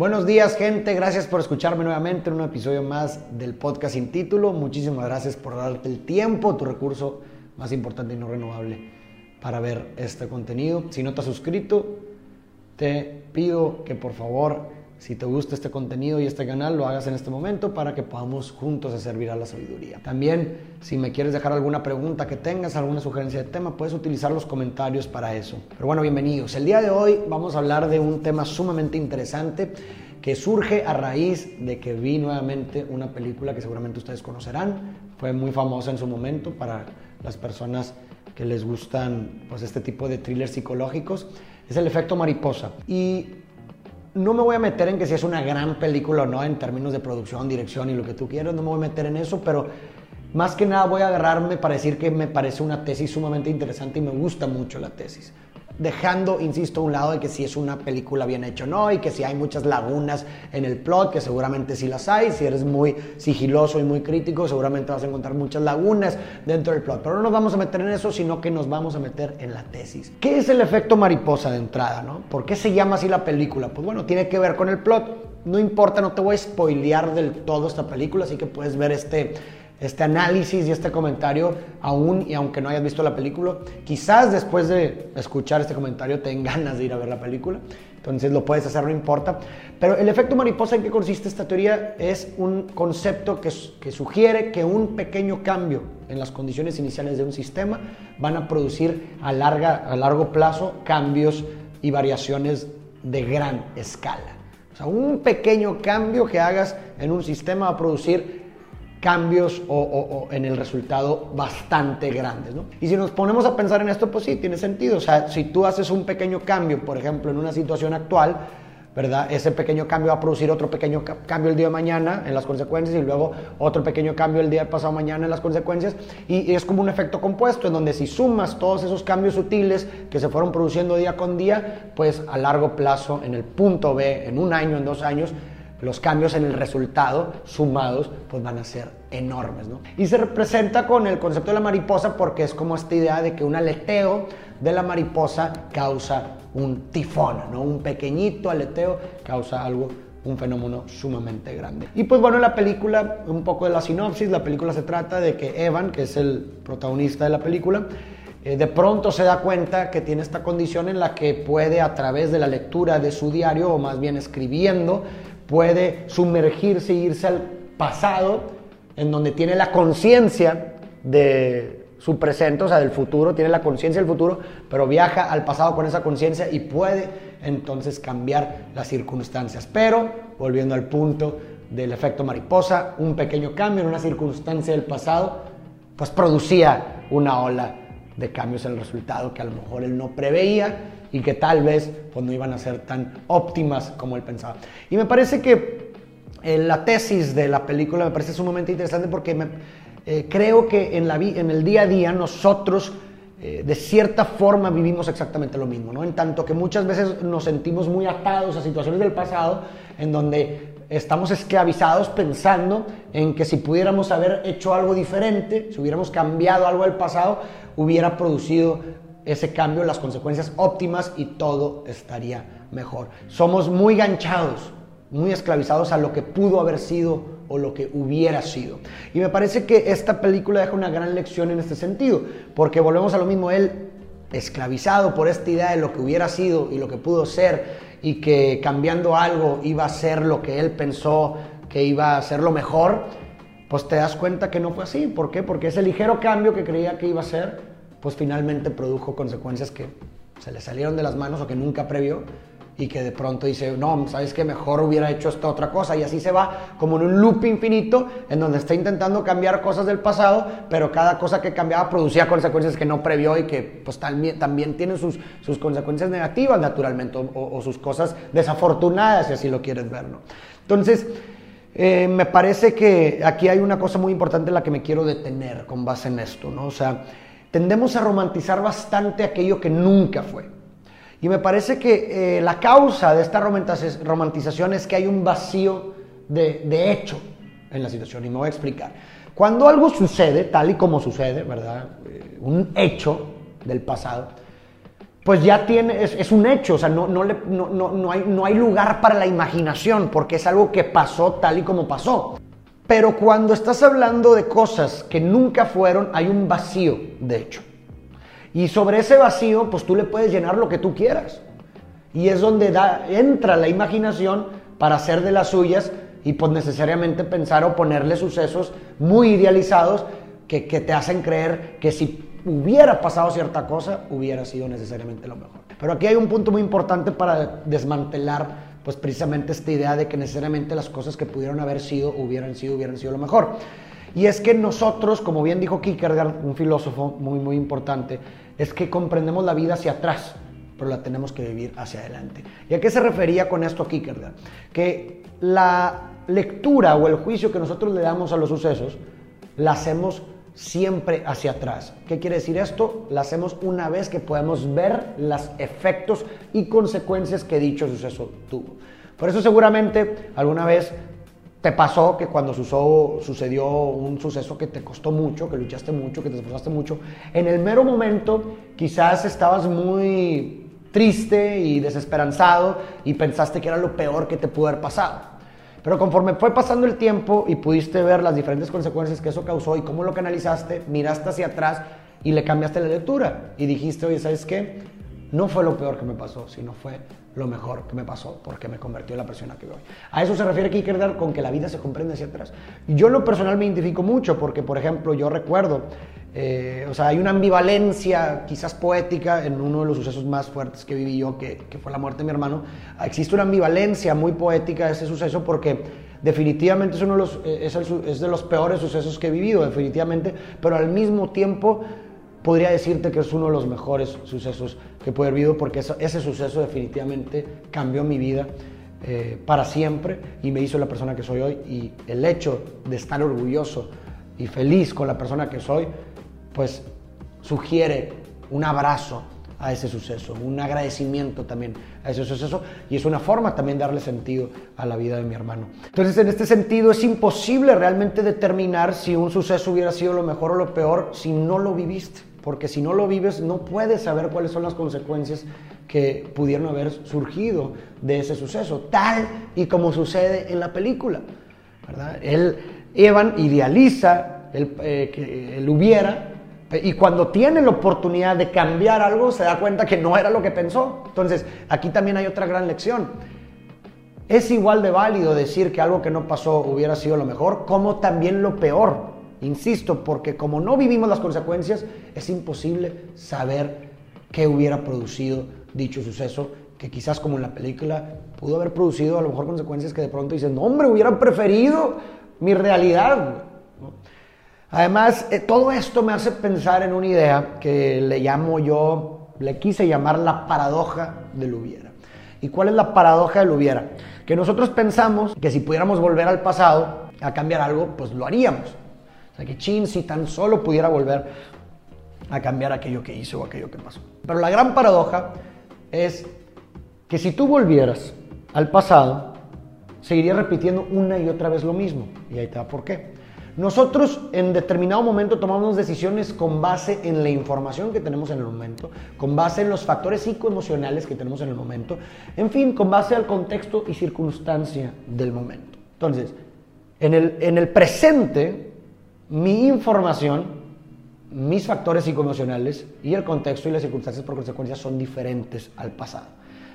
Buenos días, gente. Gracias por escucharme nuevamente en un episodio más del podcast sin título. Muchísimas gracias por darte el tiempo, tu recurso más importante y no renovable para ver este contenido. Si no te has suscrito, te pido que por favor si te gusta este contenido y este canal, lo hagas en este momento para que podamos juntos hacer viral la sabiduría. También, si me quieres dejar alguna pregunta que tengas, alguna sugerencia de tema, puedes utilizar los comentarios para eso. Pero bueno, bienvenidos. El día de hoy vamos a hablar de un tema sumamente interesante que surge a raíz de que vi nuevamente una película que seguramente ustedes conocerán. Fue muy famosa en su momento para las personas que les gustan pues este tipo de thrillers psicológicos. Es el efecto mariposa. Y no me voy a meter en que si es una gran película o no en términos de producción, dirección y lo que tú quieras, no me voy a meter en eso, pero más que nada voy a agarrarme para decir que me parece una tesis sumamente interesante y me gusta mucho la tesis dejando, insisto, a un lado de que si es una película bien hecha o no, y que si hay muchas lagunas en el plot, que seguramente sí las hay, si eres muy sigiloso y muy crítico, seguramente vas a encontrar muchas lagunas dentro del plot. Pero no nos vamos a meter en eso, sino que nos vamos a meter en la tesis. ¿Qué es el efecto mariposa de entrada? ¿no? ¿Por qué se llama así la película? Pues bueno, tiene que ver con el plot. No importa, no te voy a spoilear del todo esta película, así que puedes ver este este análisis y este comentario, aún y aunque no hayas visto la película, quizás después de escuchar este comentario te ganas de ir a ver la película, entonces lo puedes hacer, no importa. Pero el efecto mariposa en qué consiste esta teoría es un concepto que, que sugiere que un pequeño cambio en las condiciones iniciales de un sistema van a producir a, larga, a largo plazo cambios y variaciones de gran escala. O sea, un pequeño cambio que hagas en un sistema va a producir cambios o, en el resultado bastante grandes. ¿no? Y si nos ponemos a pensar en esto, pues sí, tiene sentido. O sea, si tú haces un pequeño cambio, por ejemplo, en una situación actual, ¿verdad? Ese pequeño cambio va a producir otro pequeño cambio el día de mañana en las consecuencias y luego otro pequeño cambio el día de pasado mañana en las consecuencias. Y, y es como un efecto compuesto en donde si sumas todos esos cambios sutiles que se fueron produciendo día con día, pues a largo plazo, en el punto B, en un año, en dos años, los cambios en el resultado sumados pues van a ser enormes. ¿no? Y se representa con el concepto de la mariposa porque es como esta idea de que un aleteo de la mariposa causa un tifón, ¿no? un pequeñito aleteo causa algo un fenómeno sumamente grande. Y pues bueno, la película, un poco de la sinopsis, la película se trata de que Evan, que es el protagonista de la película, eh, de pronto se da cuenta que tiene esta condición en la que puede a través de la lectura de su diario, o más bien escribiendo, puede sumergirse e irse al pasado, en donde tiene la conciencia de su presente, o sea, del futuro, tiene la conciencia del futuro, pero viaja al pasado con esa conciencia y puede entonces cambiar las circunstancias. Pero, volviendo al punto del efecto mariposa, un pequeño cambio en una circunstancia del pasado, pues producía una ola de cambios en el resultado que a lo mejor él no preveía y que tal vez pues, no iban a ser tan óptimas como él pensaba. Y me parece que eh, la tesis de la película me parece sumamente interesante porque me, eh, creo que en, la en el día a día nosotros eh, de cierta forma vivimos exactamente lo mismo, ¿no? En tanto que muchas veces nos sentimos muy atados a situaciones del pasado en donde estamos esclavizados pensando en que si pudiéramos haber hecho algo diferente, si hubiéramos cambiado algo del pasado, hubiera producido ese cambio, las consecuencias óptimas y todo estaría mejor. Somos muy ganchados, muy esclavizados a lo que pudo haber sido o lo que hubiera sido. Y me parece que esta película deja una gran lección en este sentido, porque volvemos a lo mismo, él esclavizado por esta idea de lo que hubiera sido y lo que pudo ser y que cambiando algo iba a ser lo que él pensó que iba a ser lo mejor, pues te das cuenta que no fue así. ¿Por qué? Porque ese ligero cambio que creía que iba a ser, pues finalmente produjo consecuencias que se le salieron de las manos o que nunca previó y que de pronto dice, no, sabes que mejor hubiera hecho esta otra cosa y así se va como en un loop infinito en donde está intentando cambiar cosas del pasado, pero cada cosa que cambiaba producía consecuencias que no previó y que pues también, también tienen sus, sus consecuencias negativas naturalmente o, sus cosas desafortunadas si así lo quieres ver, ¿no? Entonces, eh, me parece que aquí hay una cosa muy importante en la que me quiero detener con base en esto, ¿no? O sea, tendemos a romantizar bastante aquello que nunca fue. Y me parece que eh, la causa de esta romantización es que hay un vacío de, hecho en la situación. Y me voy a explicar. Cuando algo sucede, tal y como sucede, ¿verdad? Eh, un hecho del pasado, pues ya tiene, es, un hecho, o sea, no, no, no, hay, no hay lugar para la imaginación, porque es algo que pasó tal y como pasó. Pero cuando estás hablando de cosas que nunca fueron, hay un vacío, de hecho. Y sobre ese vacío, pues tú le puedes llenar lo que tú quieras. Y es donde da, entra la imaginación para hacer de las suyas y pues necesariamente pensar o ponerle sucesos muy idealizados que, que te hacen creer que si hubiera pasado cierta cosa, hubiera sido necesariamente lo mejor. Pero aquí hay un punto muy importante para desmantelar pues precisamente esta idea de que necesariamente las cosas que pudieron haber sido, hubieran sido, hubieran sido lo mejor. Y es que nosotros, como bien dijo Kierkegaard, un filósofo muy, muy importante, es que comprendemos la vida hacia atrás, pero la tenemos que vivir hacia adelante. ¿Y a qué se refería con esto Kierkegaard? Que la lectura o el juicio que nosotros le damos a los sucesos, la hacemos siempre hacia atrás. ¿Qué quiere decir esto? La hacemos una vez que podemos ver los efectos y consecuencias que dicho suceso tuvo. Por eso seguramente alguna vez te pasó que cuando sucedió un suceso que te costó mucho, que luchaste mucho, que te esforzaste mucho, en el mero momento quizás estabas muy triste y desesperanzado y pensaste que era lo peor que te pudo haber pasado. Pero conforme fue pasando el tiempo y pudiste ver las diferentes consecuencias que eso causó y cómo lo canalizaste, miraste hacia atrás y le cambiaste la lectura y dijiste, oye, ¿sabes qué? No fue lo peor que me pasó, sino fue lo mejor que me pasó porque me convirtió en la persona que hoy. A eso se refiere Kierkegaard con que la vida se comprende hacia atrás. Yo lo personal me identifico mucho porque, por ejemplo, yo recuerdo, eh, o sea, hay una ambivalencia quizás poética en uno de los sucesos más fuertes que viví yo, que, que fue la muerte de mi hermano. Existe una ambivalencia muy poética de ese suceso porque definitivamente es, uno de los, eh, es, es de los peores sucesos que he vivido, definitivamente, pero al mismo tiempo podría decirte que es uno de los mejores sucesos que pude haber vivido porque ese suceso definitivamente cambió mi vida eh, para siempre y me hizo la persona que soy hoy y el hecho de estar orgulloso y feliz con la persona que soy pues sugiere un abrazo a ese suceso, un agradecimiento también a ese suceso y es una forma también de darle sentido a la vida de mi hermano. Entonces, en este sentido, es imposible realmente determinar si un suceso hubiera sido lo mejor o lo peor si no lo viviste porque si no lo vives no puedes saber cuáles son las consecuencias que pudieron haber surgido de ese suceso, tal y como sucede en la película. ¿verdad? Él, Evan idealiza el, eh, que él hubiera y cuando tiene la oportunidad de cambiar algo se da cuenta que no era lo que pensó. Entonces, aquí también hay otra gran lección. Es igual de válido decir que algo que no pasó hubiera sido lo mejor, como también lo peor. Insisto, porque como no vivimos las consecuencias, es imposible saber qué hubiera producido dicho suceso, que quizás como en la película pudo haber producido a lo mejor consecuencias que de pronto dicen, no, hombre, hubieran preferido mi realidad. Además, eh, todo esto me hace pensar en una idea que le llamo yo, le quise llamar la paradoja del hubiera. ¿Y cuál es la paradoja del hubiera? Que nosotros pensamos que si pudiéramos volver al pasado a cambiar algo, pues lo haríamos que chin, si tan solo pudiera volver a cambiar aquello que hice o aquello que pasó. Pero la gran paradoja es que si tú volvieras al pasado, seguirías repitiendo una y otra vez lo mismo. Y ahí te va por qué. Nosotros en determinado momento tomamos decisiones con base en la información que tenemos en el momento, con base en los factores psicoemocionales que tenemos en el momento, en fin, con base al contexto y circunstancia del momento. Entonces, en el, en el presente mi información, mis factores psicoemocionales y el contexto y las circunstancias por consecuencia son diferentes al pasado.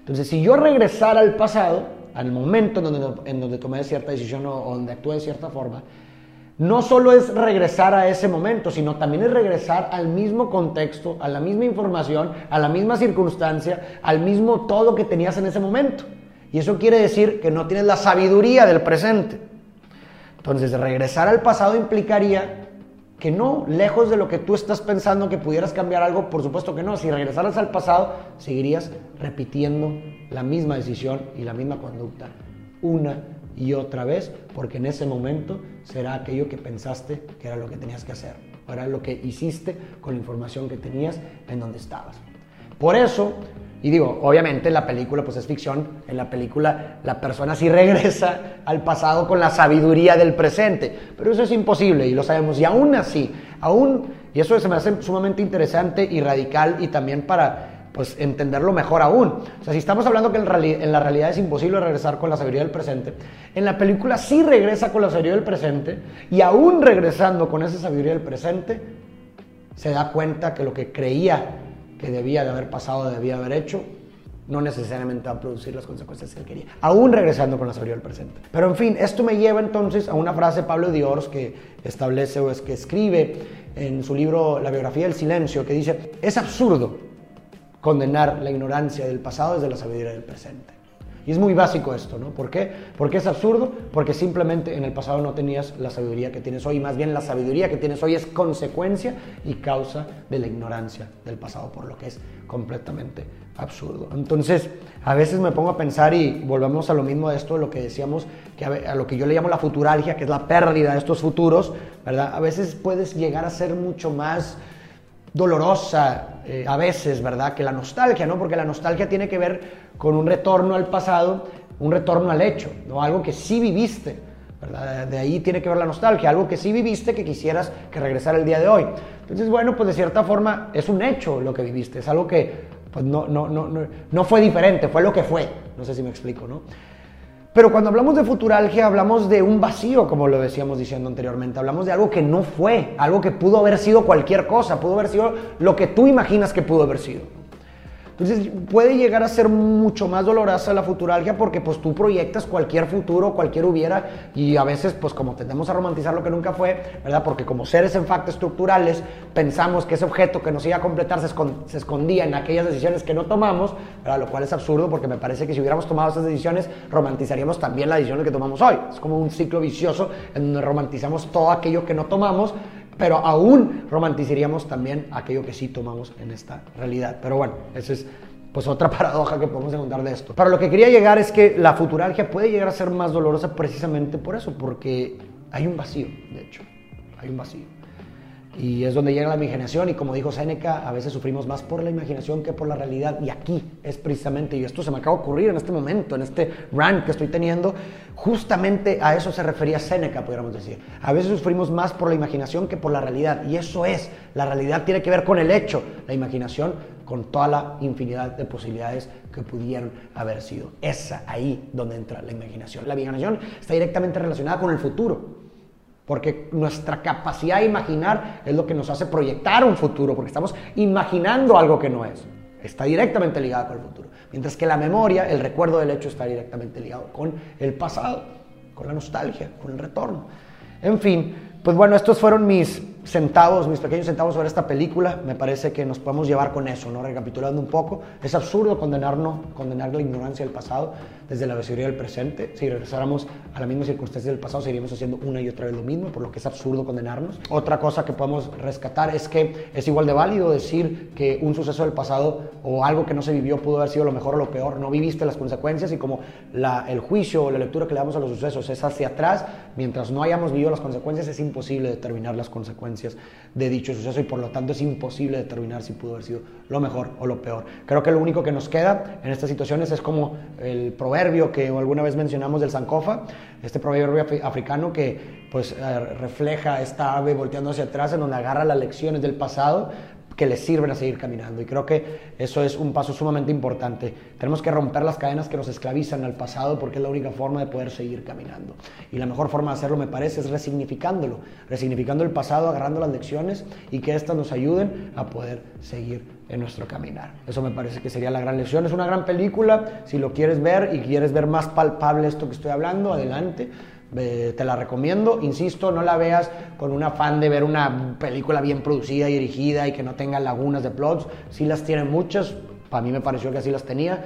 Entonces, si yo regresara al pasado, al momento en donde, en donde tomé cierta decisión o, donde actué de cierta forma, no solo es regresar a ese momento, sino también es regresar al mismo contexto, a la misma información, a la misma circunstancia, al mismo todo que tenías en ese momento. Y eso quiere decir que no tienes la sabiduría del presente. Entonces, regresar al pasado implicaría que no, lejos de lo que tú estás pensando que pudieras cambiar algo, por supuesto que no. Si regresaras al pasado, seguirías repitiendo la misma decisión y la misma conducta una y otra vez, porque en ese momento será aquello que pensaste que era lo que tenías que hacer, era lo que hiciste con la información que tenías en donde estabas. Por eso, y digo, obviamente la película pues es ficción, en la película la persona sí regresa al pasado con la sabiduría del presente, pero eso es imposible y lo sabemos, y aún así, aún, y eso se me hace sumamente interesante y radical y también para pues entenderlo mejor aún. O sea, si estamos hablando que en, la realidad es imposible regresar con la sabiduría del presente, en la película sí regresa con la sabiduría del presente y aún regresando con esa sabiduría del presente, se da cuenta que lo que creía que debía de haber pasado, debía haber hecho, no necesariamente va a producir las consecuencias que quería, aún regresando con la sabiduría del presente. Pero en fin, esto me lleva entonces a una frase de Pablo Diors que establece o es que escribe en su libro La biografía del silencio, que dice, es absurdo condenar la ignorancia del pasado desde la sabiduría del presente. Y es muy básico esto, ¿no? ¿Por qué? Porque es absurdo, porque simplemente en el pasado no tenías la sabiduría que tienes hoy, más bien la sabiduría que tienes hoy es consecuencia y causa de la ignorancia del pasado, por lo que es completamente absurdo. Entonces, a veces me pongo a pensar y volvemos a lo mismo de esto, lo que decíamos, que a, lo que yo le llamo la futuralgia, que es la pérdida de estos futuros, ¿verdad? A veces puedes llegar a ser mucho más dolorosa eh, a veces, ¿verdad? Que la nostalgia, ¿no? Porque la nostalgia tiene que ver con un retorno al pasado, un retorno al hecho, ¿no? Algo que sí viviste, ¿verdad? De ahí tiene que ver la nostalgia, algo que sí viviste que quisieras que regresara el día de hoy. Entonces, bueno, pues de cierta forma es un hecho lo que viviste, es algo que pues no, no, no, no, no fue diferente, fue lo que fue. No sé si me explico, ¿no? Pero cuando hablamos de futuralgia, hablamos de un vacío, como lo decíamos diciendo anteriormente. Hablamos de algo que no fue, algo que pudo haber sido cualquier cosa, pudo haber sido lo que tú imaginas que pudo haber sido. Entonces puede llegar a ser mucho más dolorosa la futuralgia porque pues tú proyectas cualquier futuro, cualquier hubiera y a veces pues como tendemos a romantizar lo que nunca fue, ¿verdad? Porque como seres en facto estructurales pensamos que ese objeto que nos iba a completar se, escondía en aquellas decisiones que no tomamos, ¿verdad? Lo cual es absurdo porque me parece que si hubiéramos tomado esas decisiones romantizaríamos también las decisiones que tomamos hoy. Es como un ciclo vicioso en donde romantizamos todo aquello que no tomamos pero aún romantizaríamos también aquello que sí tomamos en esta realidad. Pero bueno, esa es pues otra paradoja que podemos encontrar de esto. Pero lo que quería llegar es que la futuralgia puede llegar a ser más dolorosa precisamente por eso, porque hay un vacío, de hecho, hay un vacío. Y es donde llega la imaginación y como dijo Séneca, a veces sufrimos más por la imaginación que por la realidad. Y aquí es precisamente, y esto se me acaba de ocurrir en este momento, en este rant que estoy teniendo, justamente a eso se refería Séneca, podríamos decir. A veces sufrimos más por la imaginación que por la realidad. Y eso es, la realidad tiene que ver con el hecho, la imaginación con toda la infinidad de posibilidades que pudieron haber sido. Esa ahí donde entra la imaginación. La imaginación está directamente relacionada con el futuro. Porque nuestra capacidad de imaginar es lo que nos hace proyectar un futuro, porque estamos imaginando algo que no es. Está directamente ligado con el futuro. Mientras que la memoria, el recuerdo del hecho, está directamente ligado con el pasado, con la nostalgia, con el retorno. En fin, pues bueno, estos fueron mis centavos, mis pequeños centavos sobre esta película. Me parece que nos podemos llevar con eso, ¿no? Recapitulando un poco, es absurdo condenarnos, condenar la ignorancia del pasado desde la sabiduría del presente. Si regresáramos a la misma circunstancia del pasado, seguiríamos haciendo una y otra vez lo mismo, por lo que es absurdo condenarnos. Otra cosa que podemos rescatar es que es igual de válido decir que un suceso del pasado o algo que no se vivió pudo haber sido lo mejor o lo peor. No viviste las consecuencias y como el juicio o la lectura que le damos a los sucesos es hacia atrás, mientras no hayamos vivido las consecuencias, es imposible determinar las consecuencias de dicho suceso y por lo tanto es imposible determinar si pudo haber sido lo mejor o lo peor. Creo que lo único que nos queda en estas situaciones es como el proverbio que alguna vez mencionamos del Sankofa, este proverbio africano que pues eh, refleja esta ave volteando hacia atrás en donde agarra las lecciones del pasado que les sirven a seguir caminando. Y creo que eso es un paso sumamente importante. Tenemos que romper las cadenas que nos esclavizan al pasado porque es la única forma de poder seguir caminando. Y la mejor forma de hacerlo, me parece, es resignificándolo, resignificando el pasado, agarrando las lecciones y que éstas nos ayuden a poder seguir en nuestro caminar. Eso me parece que sería la gran lección. Es una gran película. Si lo quieres ver y quieres ver más palpable esto que estoy hablando, adelante te la recomiendo, insisto, no la veas con un afán de ver una película bien producida y dirigida y que no tenga lagunas de plots, sí las tiene muchas, para mí me pareció que así las tenía,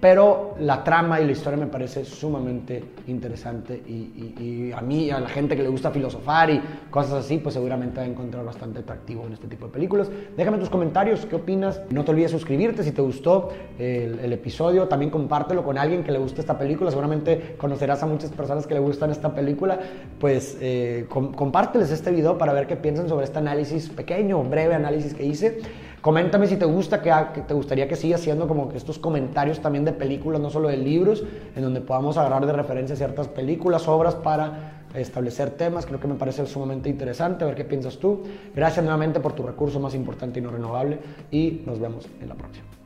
pero la trama y la historia me parece sumamente interesante y, a mí, a la gente que le gusta filosofar y cosas así, pues seguramente va a encontrar bastante atractivo en este tipo de películas. Déjame tus comentarios, qué opinas. No te olvides suscribirte si te gustó el, episodio. También compártelo con alguien que le guste esta película. Seguramente conocerás a muchas personas que le gustan esta película. Pues eh, compárteles este video para ver qué piensan sobre este análisis pequeño, breve análisis que hice. Coméntame si te gusta, que, te gustaría que siga haciendo como que estos comentarios también de películas, no solo de libros, en donde podamos agarrar de referencia ciertas películas, obras para establecer temas. Creo que me parece sumamente interesante, a ver qué piensas tú. Gracias nuevamente por tu recurso más importante y no renovable y nos vemos en la próxima.